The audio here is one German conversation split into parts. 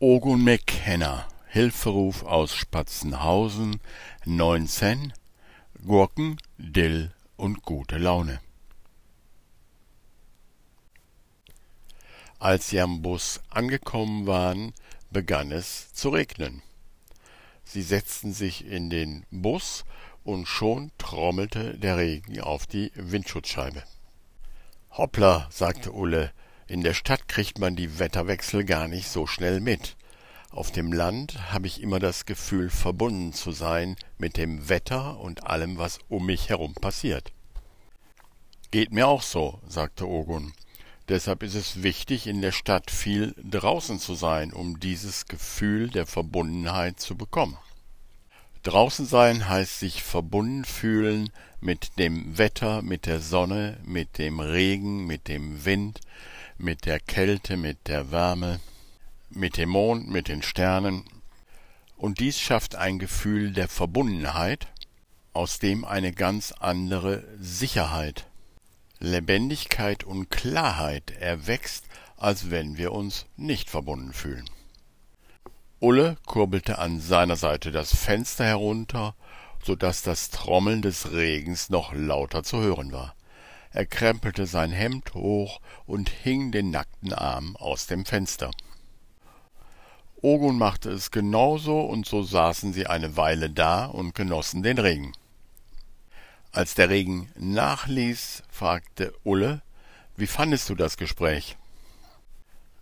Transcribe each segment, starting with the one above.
Ogun McKenna, Hilferuf aus Spatzenhausen, 19, Gurken, Dill und gute Laune. Als sie am Bus angekommen waren, begann es zu regnen. Sie setzten sich in den Bus und schon trommelte der Regen auf die Windschutzscheibe. Hoppla, sagte Ulle, in der Stadt kriegt man die Wetterwechsel gar nicht so schnell mit. Auf dem Land habe ich immer das Gefühl, verbunden zu sein mit dem Wetter und allem, was um mich herum passiert. Geht mir auch so, sagte Ogun. Deshalb ist es wichtig, in der Stadt viel draußen zu sein, um dieses Gefühl der Verbundenheit zu bekommen. Draußen sein heißt sich verbunden fühlen mit dem Wetter, mit der Sonne, mit dem Regen, mit dem Wind, mit der Kälte, mit der Wärme, mit dem Mond, mit den Sternen. Und dies schafft ein Gefühl der Verbundenheit, aus dem eine ganz andere Sicherheit, Lebendigkeit und Klarheit erwächst, als wenn wir uns nicht verbunden fühlen. Ulle kurbelte an seiner Seite das Fenster herunter, so dass das Trommeln des Regens noch lauter zu hören war. Er krempelte sein Hemd hoch und hing den nackten Arm aus dem Fenster. Ogun machte es genauso, und so saßen sie eine Weile da und genossen den Regen. Als der Regen nachließ, fragte Ulle, wie fandest du das Gespräch?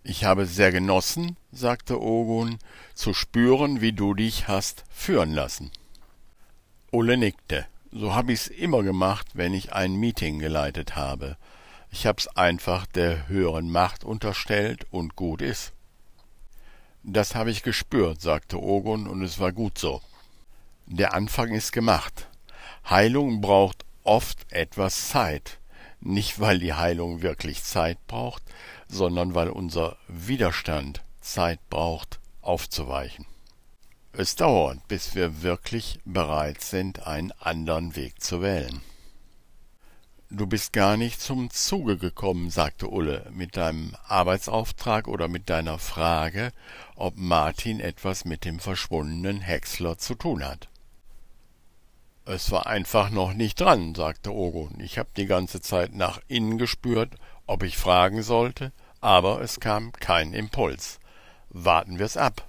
Ich habe sehr genossen, sagte Ogun, zu spüren, wie du dich hast führen lassen. Ulle nickte. So hab ich's immer gemacht, wenn ich ein Meeting geleitet habe. Ich hab's einfach der höheren Macht unterstellt und gut ist. Das habe ich gespürt, sagte Ogun, und es war gut so. Der Anfang ist gemacht. Heilung braucht oft etwas Zeit, nicht weil die Heilung wirklich Zeit braucht, sondern weil unser Widerstand Zeit braucht, aufzuweichen. Es dauert, bis wir wirklich bereit sind, einen anderen Weg zu wählen. Du bist gar nicht zum Zuge gekommen, sagte Ulle, mit deinem Arbeitsauftrag oder mit deiner Frage, ob Martin etwas mit dem verschwundenen Häcksler zu tun hat. Es war einfach noch nicht dran, sagte Ogun. Ich hab die ganze Zeit nach innen gespürt, ob ich fragen sollte, aber es kam kein Impuls. Warten wir's ab.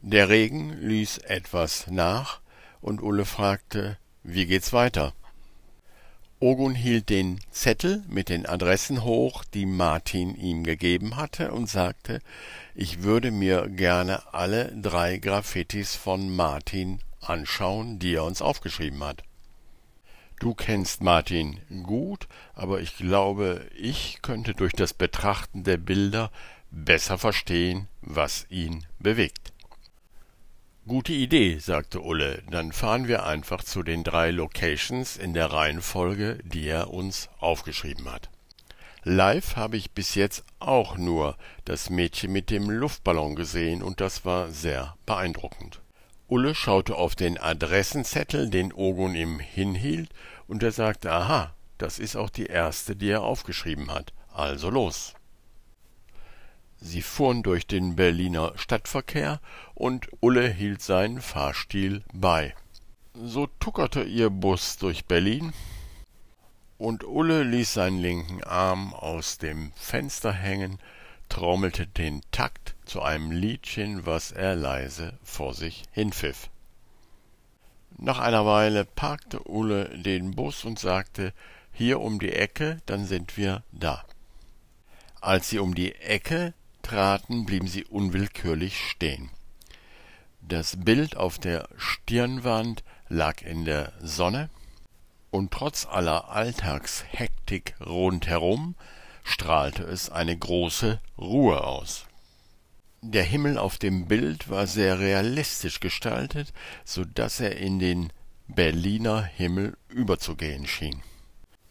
Der Regen ließ etwas nach, und Ulle fragte, wie geht's weiter? Ogun hielt den Zettel mit den Adressen hoch, die Martin ihm gegeben hatte, und sagte, ich würde mir gerne alle drei Graffitis von Martin anschauen, die er uns aufgeschrieben hat. Du kennst Martin gut, aber ich glaube, ich könnte durch das Betrachten der Bilder besser verstehen, was ihn bewegt. Gute Idee, sagte Ulle, dann fahren wir einfach zu den drei Locations in der Reihenfolge, die er uns aufgeschrieben hat. Live habe ich bis jetzt auch nur das Mädchen mit dem Luftballon gesehen und das war sehr beeindruckend. Ulle schaute auf den Adressenzettel, den Ogun ihm hinhielt, und er sagte, aha, das ist auch die erste, die er aufgeschrieben hat. Also los. Sie fuhren durch den Berliner Stadtverkehr, und Ulle hielt seinen Fahrstil bei. So tuckerte ihr Bus durch Berlin, und Ulle ließ seinen linken Arm aus dem Fenster hängen, trommelte den Takt zu einem Liedchen, was er leise vor sich hinpfiff. Nach einer Weile parkte Ulle den Bus und sagte, hier um die Ecke, dann sind wir da. Als sie um die Ecke traten, blieben sie unwillkürlich stehen. Das Bild auf der Stirnwand lag in der Sonne, und trotz aller Alltagshektik rundherum strahlte es eine große Ruhe aus. Der Himmel auf dem Bild war sehr realistisch gestaltet, so dass er in den Berliner Himmel überzugehen schien.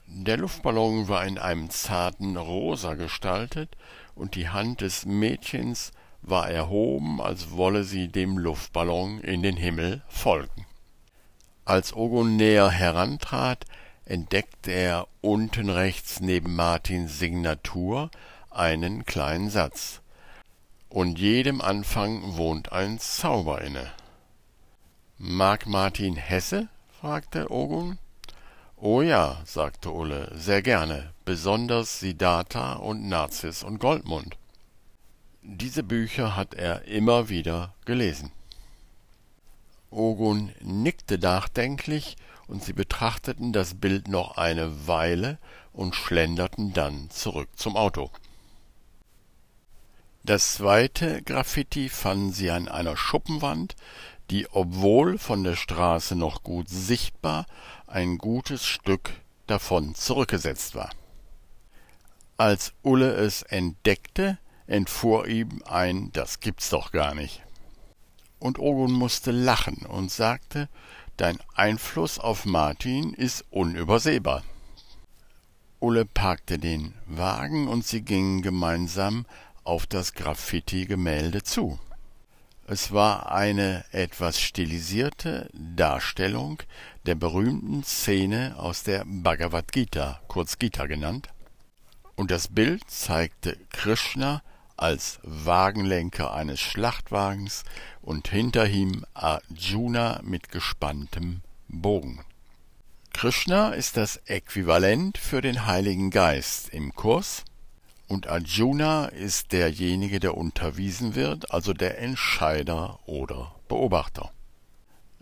Der Luftballon war in einem zarten Rosa gestaltet, und die Hand des Mädchens war erhoben, als wolle sie dem Luftballon in den Himmel folgen. Als Ogun näher herantrat, entdeckte er unten rechts neben Martins Signatur einen kleinen Satz und jedem Anfang wohnt ein Zauber inne. Mag Martin Hesse? fragte Ogun. Oh ja, sagte Ulle, sehr gerne, besonders Siddhartha und Narziss und Goldmund. Diese Bücher hat er immer wieder gelesen. Ogun nickte nachdenklich, und sie betrachteten das Bild noch eine Weile und schlenderten dann zurück zum Auto. Das zweite Graffiti fanden sie an einer Schuppenwand, die, obwohl von der Straße noch gut sichtbar, ein gutes Stück davon zurückgesetzt war. Als Ulle es entdeckte, entfuhr ihm ein Das gibt's doch gar nicht. Und Ogun musste lachen und sagte, Dein Einfluss auf Martin ist unübersehbar. Ulle parkte den Wagen und sie gingen gemeinsam auf das Graffiti-Gemälde zu. Es war eine etwas stilisierte Darstellung der berühmten Szene aus der Bhagavad Gita, kurz Gita genannt, und das Bild zeigte Krishna als Wagenlenker eines Schlachtwagens und hinter ihm Arjuna mit gespanntem Bogen. Krishna ist das Äquivalent für den Heiligen Geist im Kurs und Arjuna ist derjenige, der unterwiesen wird, also der Entscheider oder Beobachter.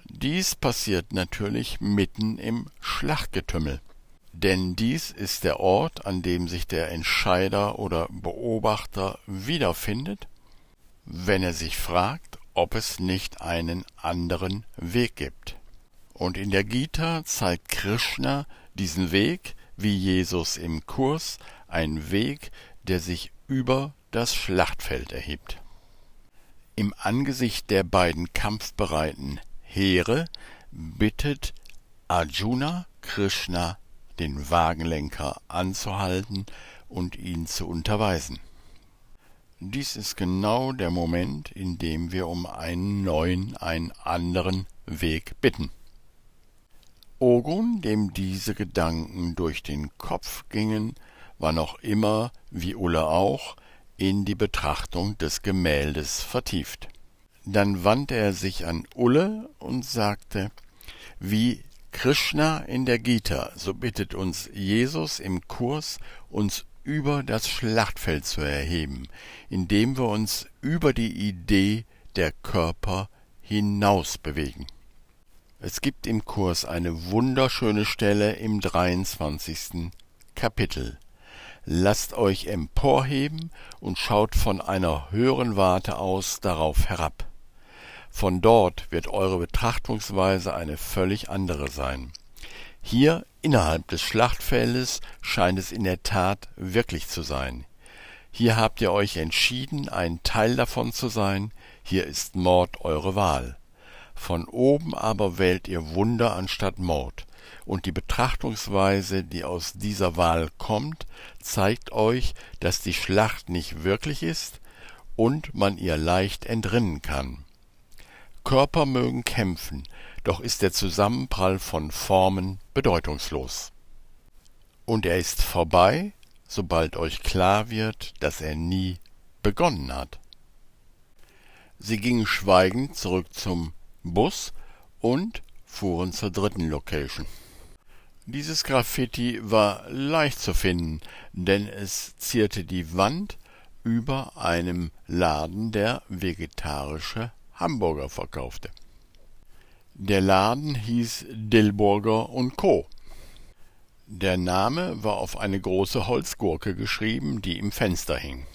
Dies passiert natürlich mitten im Schlachtgetümmel, denn dies ist der Ort, an dem sich der Entscheider oder Beobachter wiederfindet, wenn er sich fragt, ob es nicht einen anderen Weg gibt. Und in der Gita zeigt Krishna diesen Weg, wie Jesus im Kurs, ein Weg, der sich über das Schlachtfeld erhebt. Im Angesicht der beiden kampfbereiten Heere bittet Arjuna Krishna, den Wagenlenker anzuhalten und ihn zu unterweisen. Dies ist genau der Moment, in dem wir um einen neuen, einen anderen Weg bitten. Ogun, dem diese Gedanken durch den Kopf gingen, war noch immer, wie Ulle auch, in die Betrachtung des Gemäldes vertieft. Dann wandte er sich an Ulle und sagte, wie Krishna in der Gita, so bittet uns Jesus im Kurs, uns über das Schlachtfeld zu erheben, indem wir uns über die Idee der Körper hinaus bewegen. Es gibt im Kurs eine wunderschöne Stelle im 23. Kapitel. Lasst euch emporheben und schaut von einer höheren Warte aus darauf herab. Von dort wird eure Betrachtungsweise eine völlig andere sein. Hier innerhalb des Schlachtfeldes scheint es in der Tat wirklich zu sein. Hier habt ihr euch entschieden, ein Teil davon zu sein, hier ist Mord eure Wahl. Von oben aber wählt ihr Wunder anstatt Mord, und die Betrachtungsweise, die aus dieser Wahl kommt, zeigt euch, dass die Schlacht nicht wirklich ist und man ihr leicht entrinnen kann. Körper mögen kämpfen, doch ist der Zusammenprall von Formen bedeutungslos. Und er ist vorbei, sobald euch klar wird, dass er nie begonnen hat. Sie gingen schweigend zurück zum Bus und fuhren zur dritten Location. Dieses Graffiti war leicht zu finden, denn es zierte die Wand über einem Laden, der vegetarische Hamburger verkaufte. Der Laden hieß Dillburger und Co. Der Name war auf eine große Holzgurke geschrieben, die im Fenster hing.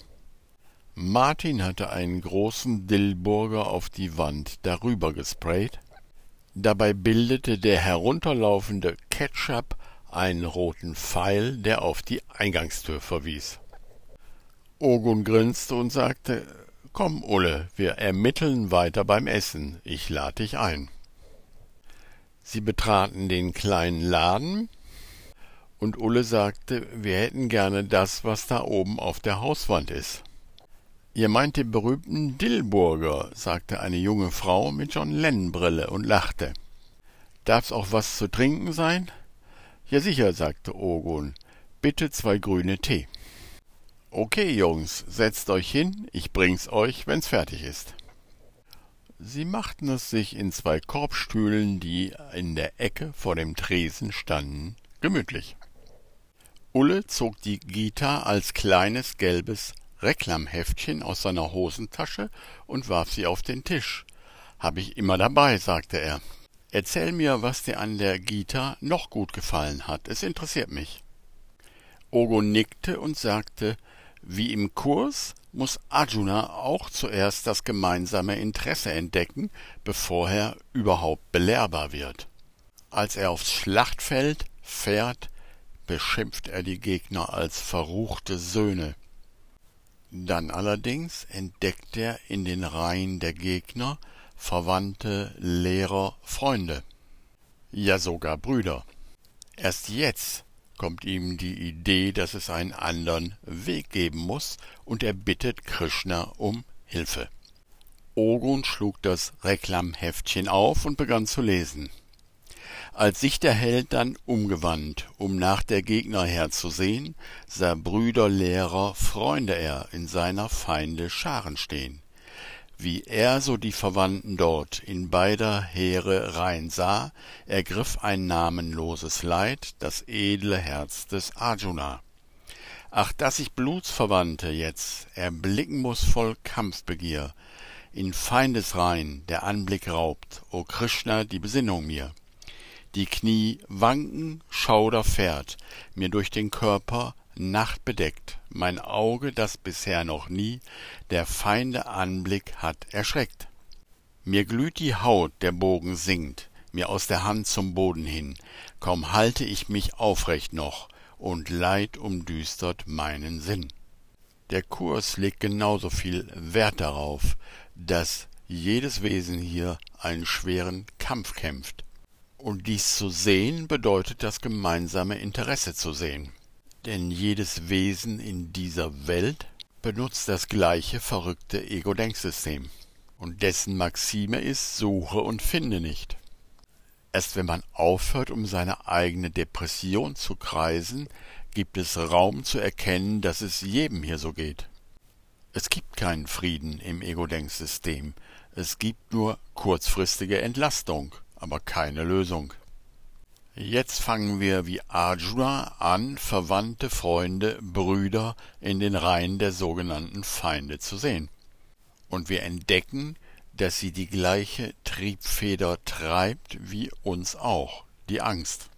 Martin hatte einen großen Dillburger auf die Wand darüber gesprayt. Dabei bildete der herunterlaufende Ketchup einen roten Pfeil, der auf die Eingangstür verwies. Ogun grinste und sagte, Komm, Ulle, wir ermitteln weiter beim Essen. Ich lade dich ein. Sie betraten den kleinen Laden, und Ulle sagte, wir hätten gerne das, was da oben auf der Hauswand ist. Ihr meint den berühmten Dillburger, sagte eine junge Frau mit John Lennon-Brille und lachte. Darf's auch was zu trinken sein? Ja sicher, sagte Ogun. Bitte zwei grüne Tee. Okay, Jungs, setzt euch hin, ich bring's euch, wenn's fertig ist. Sie machten es sich in zwei Korbstühlen, die in der Ecke vor dem Tresen standen, gemütlich. Ulle zog die Gita als kleines gelbes Reklamheftchen aus seiner Hosentasche und warf sie auf den Tisch. Hab ich immer dabei, sagte er. Erzähl mir, was dir an der Gita noch gut gefallen hat. Es interessiert mich. Ogo nickte und sagte, wie im Kurs muss Arjuna auch zuerst das gemeinsame Interesse entdecken, bevor er überhaupt belehrbar wird. Als er aufs Schlachtfeld fährt, beschimpft er die Gegner als verruchte Söhne. Dann allerdings entdeckt er in den Reihen der Gegner Verwandte, Lehrer, Freunde, ja sogar Brüder. Erst jetzt kommt ihm die Idee, dass es einen anderen Weg geben muss, und er bittet Krishna um Hilfe. Ogun schlug das Reklamheftchen auf und begann zu lesen. Als sich der Held dann umgewandt, um nach der Gegner herzusehen, sah Brüder, Lehrer, Freunde er in seiner Feinde Scharen stehen wie er so die Verwandten dort in beider Heere rein sah, ergriff ein namenloses Leid das edle Herz des Arjuna. Ach, dass ich Blutsverwandte jetzt erblicken muss voll Kampfbegier, in Feindesreihen der Anblick raubt, o Krishna, die Besinnung mir. Die Knie wanken, Schauder fährt mir durch den Körper, Nacht bedeckt, mein Auge, das bisher noch nie der Feinde Anblick hat erschreckt. Mir glüht die Haut, der Bogen sinkt mir aus der Hand zum Boden hin, kaum halte ich mich aufrecht noch, und Leid umdüstert meinen Sinn. Der Kurs legt genauso viel Wert darauf, dass jedes Wesen hier einen schweren Kampf kämpft. Und dies zu sehen bedeutet das gemeinsame Interesse zu sehen. Denn jedes Wesen in dieser Welt benutzt das gleiche verrückte Ego-Denksystem. Und dessen Maxime ist Suche und finde nicht. Erst wenn man aufhört, um seine eigene Depression zu kreisen, gibt es Raum zu erkennen, dass es jedem hier so geht. Es gibt keinen Frieden im Ego-Denksystem. Es gibt nur kurzfristige Entlastung, aber keine Lösung. Jetzt fangen wir wie Arjuna an, Verwandte, Freunde, Brüder in den Reihen der sogenannten Feinde zu sehen. Und wir entdecken, dass sie die gleiche Triebfeder treibt wie uns auch, die Angst.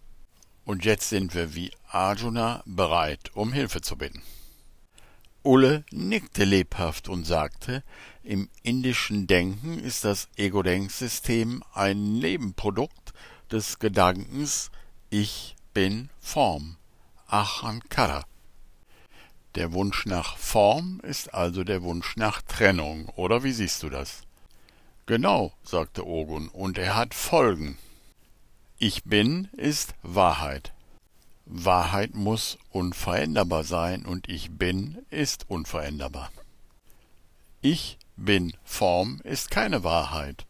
Und jetzt sind wir wie Arjuna bereit, um Hilfe zu bitten. Ulle nickte lebhaft und sagte, im indischen Denken ist das Ego-Denksystem ein Nebenprodukt des Gedankens Ich bin Form, Ahankara. Der Wunsch nach Form ist also der Wunsch nach Trennung, oder wie siehst du das? Genau, sagte Ogun, und er hat Folgen. Ich bin ist Wahrheit. Wahrheit muss unveränderbar sein und ich bin ist unveränderbar. Ich bin Form ist keine Wahrheit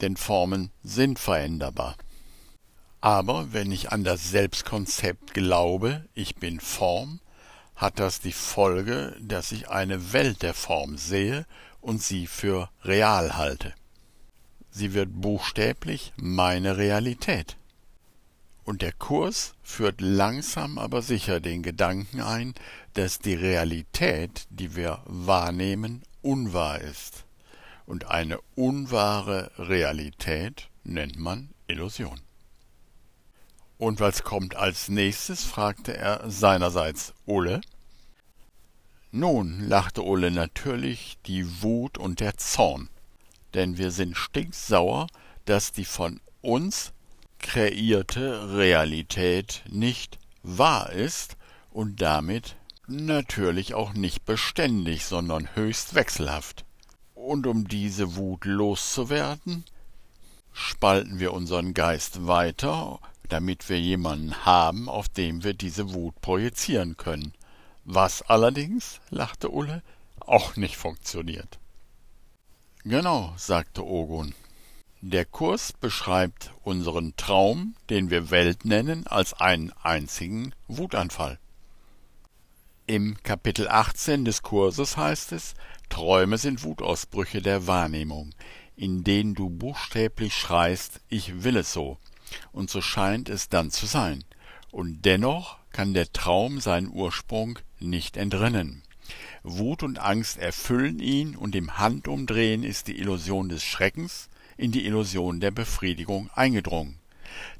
denn Formen sind veränderbar. Aber wenn ich an das Selbstkonzept glaube, ich bin Form, hat das die Folge, dass ich eine Welt der Form sehe und sie für real halte. Sie wird buchstäblich meine Realität. Und der Kurs führt langsam aber sicher den Gedanken ein, dass die Realität, die wir wahrnehmen, unwahr ist und eine unwahre Realität nennt man Illusion. Und was kommt als nächstes? fragte er seinerseits Ulle. Nun, lachte Ulle natürlich, die Wut und der Zorn, denn wir sind stinksauer, dass die von uns kreierte Realität nicht wahr ist und damit natürlich auch nicht beständig, sondern höchst wechselhaft. Und um diese Wut loszuwerden, spalten wir unseren Geist weiter, damit wir jemanden haben, auf dem wir diese Wut projizieren können. Was allerdings, lachte Ulle, auch nicht funktioniert. Genau, sagte Ogun. Der Kurs beschreibt unseren Traum, den wir Welt nennen, als einen einzigen Wutanfall. Im Kapitel 18 des Kurses heißt es, Träume sind Wutausbrüche der Wahrnehmung, in denen du buchstäblich schreist, ich will es so, und so scheint es dann zu sein. Und dennoch kann der Traum seinen Ursprung nicht entrinnen. Wut und Angst erfüllen ihn und im Handumdrehen ist die Illusion des Schreckens in die Illusion der Befriedigung eingedrungen.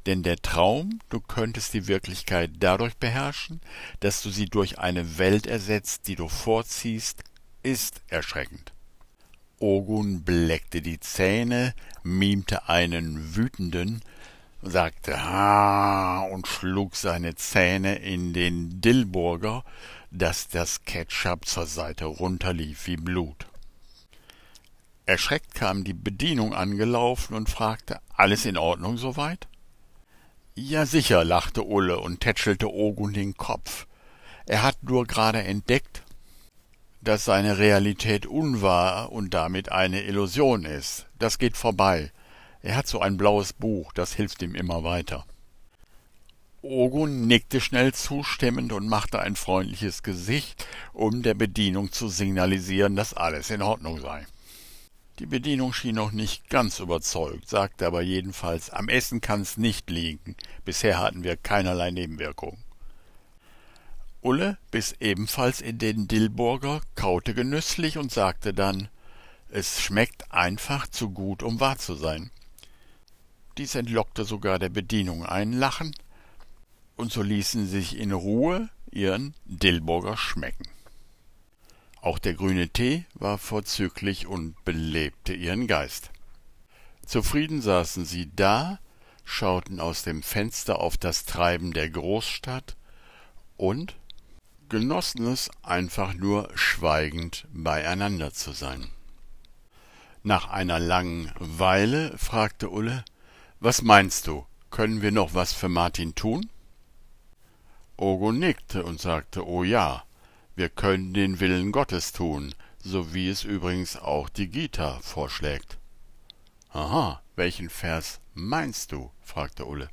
Denn der Traum, du könntest die Wirklichkeit dadurch beherrschen, dass du sie durch eine Welt ersetzt, die du vorziehst, ist erschreckend. Ogun bleckte die Zähne, mimte einen wütenden, sagte Ha und schlug seine Zähne in den Dillburger, dass das Ketchup zur Seite runterlief wie Blut. Erschreckt kam die Bedienung angelaufen und fragte, alles in Ordnung soweit? Ja sicher, lachte Ulle und tätschelte Ogun den Kopf. Er hat nur gerade entdeckt, dass seine Realität unwahr und damit eine Illusion ist. Das geht vorbei. Er hat so ein blaues Buch, das hilft ihm immer weiter. Ogun nickte schnell zustimmend und machte ein freundliches Gesicht, um der Bedienung zu signalisieren, dass alles in Ordnung sei. Die Bedienung schien noch nicht ganz überzeugt, sagte aber jedenfalls, am Essen kann's nicht liegen. Bisher hatten wir keinerlei Nebenwirkungen. Ulle biss ebenfalls in den Dillburger, kaute genüsslich und sagte dann, es schmeckt einfach zu gut, um wahr zu sein. Dies entlockte sogar der Bedienung ein Lachen, und so ließen sie sich in Ruhe ihren Dillburger schmecken. Auch der grüne Tee war vorzüglich und belebte ihren Geist. Zufrieden saßen sie da, schauten aus dem Fenster auf das Treiben der Großstadt und genossen es einfach nur schweigend beieinander zu sein. Nach einer langen Weile fragte Ulle Was meinst du, können wir noch was für Martin tun? Ogo nickte und sagte Oh ja, wir können den Willen Gottes tun, so wie es übrigens auch die Gita vorschlägt. Aha, welchen Vers meinst du? fragte Ulle.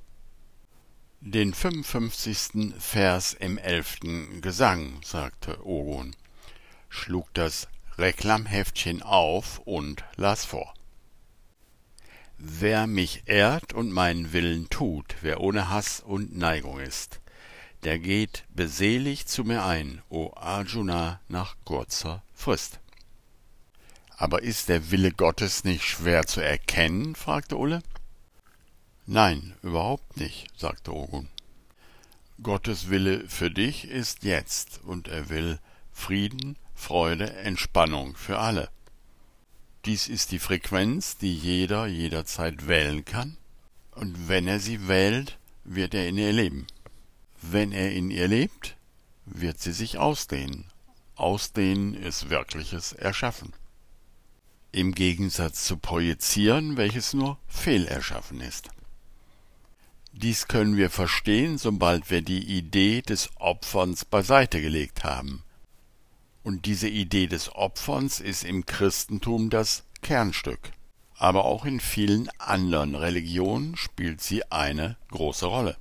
Den fünfundfünfzigsten Vers im elften Gesang, sagte Ogun, schlug das Reklamheftchen auf und las vor. Wer mich ehrt und meinen Willen tut, wer ohne Hass und Neigung ist, der geht beselig zu mir ein, o Arjuna, nach kurzer Frist. Aber ist der Wille Gottes nicht schwer zu erkennen? fragte Ulle. Nein, überhaupt nicht, sagte Ogun. Gottes Wille für dich ist jetzt, und er will Frieden, Freude, Entspannung für alle. Dies ist die Frequenz, die jeder jederzeit wählen kann, und wenn er sie wählt, wird er in ihr leben. Wenn er in ihr lebt, wird sie sich ausdehnen. Ausdehnen ist wirkliches Erschaffen. Im Gegensatz zu Projizieren, welches nur Fehlerschaffen ist. Dies können wir verstehen, sobald wir die Idee des Opferns beiseite gelegt haben. Und diese Idee des Opferns ist im Christentum das Kernstück. Aber auch in vielen anderen Religionen spielt sie eine große Rolle.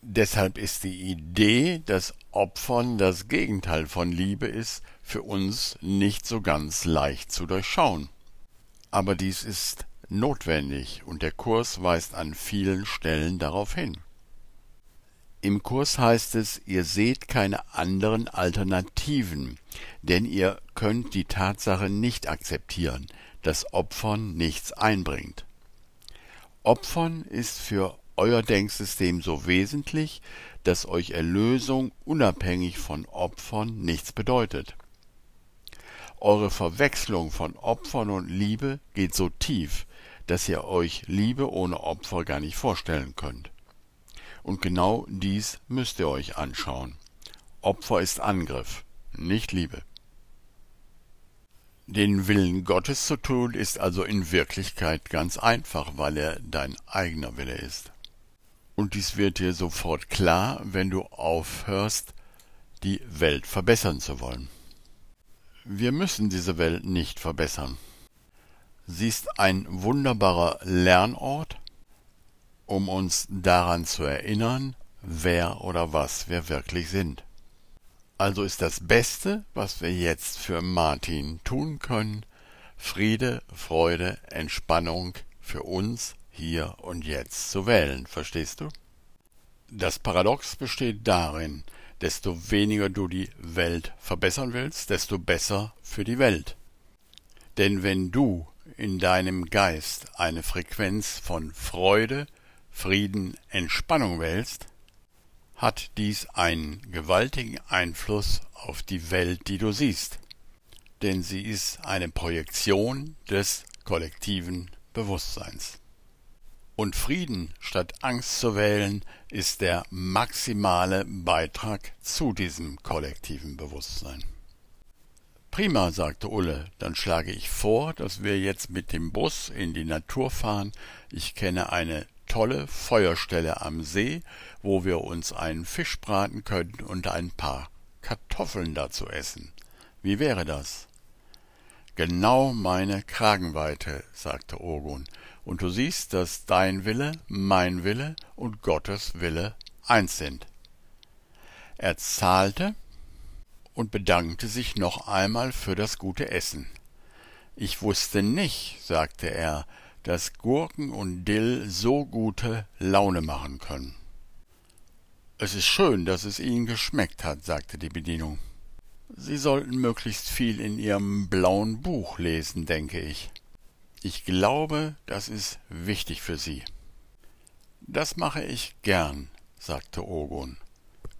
Deshalb ist die Idee, dass Opfern das Gegenteil von Liebe ist, für uns nicht so ganz leicht zu durchschauen. Aber dies ist notwendig und der Kurs weist an vielen Stellen darauf hin. Im Kurs heißt es, ihr seht keine anderen Alternativen, denn ihr könnt die Tatsache nicht akzeptieren, dass Opfern nichts einbringt. Opfern ist für euer Denksystem so wesentlich, dass euch Erlösung unabhängig von Opfern nichts bedeutet. Eure Verwechslung von Opfern und Liebe geht so tief, dass ihr euch Liebe ohne Opfer gar nicht vorstellen könnt. Und genau dies müsst ihr euch anschauen. Opfer ist Angriff, nicht Liebe. Den Willen Gottes zu tun ist also in Wirklichkeit ganz einfach, weil er dein eigener Wille ist. Und dies wird dir sofort klar, wenn du aufhörst, die Welt verbessern zu wollen. Wir müssen diese Welt nicht verbessern. Sie ist ein wunderbarer Lernort, um uns daran zu erinnern, wer oder was wir wirklich sind. Also ist das Beste, was wir jetzt für Martin tun können, Friede, Freude, Entspannung für uns hier und jetzt zu wählen, verstehst du? Das Paradox besteht darin, desto weniger du die Welt verbessern willst, desto besser für die Welt. Denn wenn du in deinem Geist eine Frequenz von Freude, Frieden, Entspannung wählst, hat dies einen gewaltigen Einfluss auf die Welt, die du siehst, denn sie ist eine Projektion des kollektiven Bewusstseins. Und Frieden statt Angst zu wählen, ist der maximale Beitrag zu diesem kollektiven Bewusstsein. Prima, sagte Ulle, dann schlage ich vor, dass wir jetzt mit dem Bus in die Natur fahren. Ich kenne eine tolle Feuerstelle am See, wo wir uns einen Fisch braten könnten und ein paar Kartoffeln dazu essen. Wie wäre das? Genau meine Kragenweite, sagte Ogun, und du siehst, dass dein Wille, mein Wille und Gottes Wille eins sind. Er zahlte und bedankte sich noch einmal für das gute Essen. Ich wusste nicht, sagte er, dass Gurken und Dill so gute Laune machen können. Es ist schön, dass es Ihnen geschmeckt hat, sagte die Bedienung. Sie sollten möglichst viel in Ihrem blauen Buch lesen, denke ich. Ich glaube, das ist wichtig für Sie. Das mache ich gern, sagte Ogun.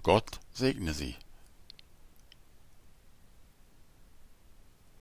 Gott segne Sie.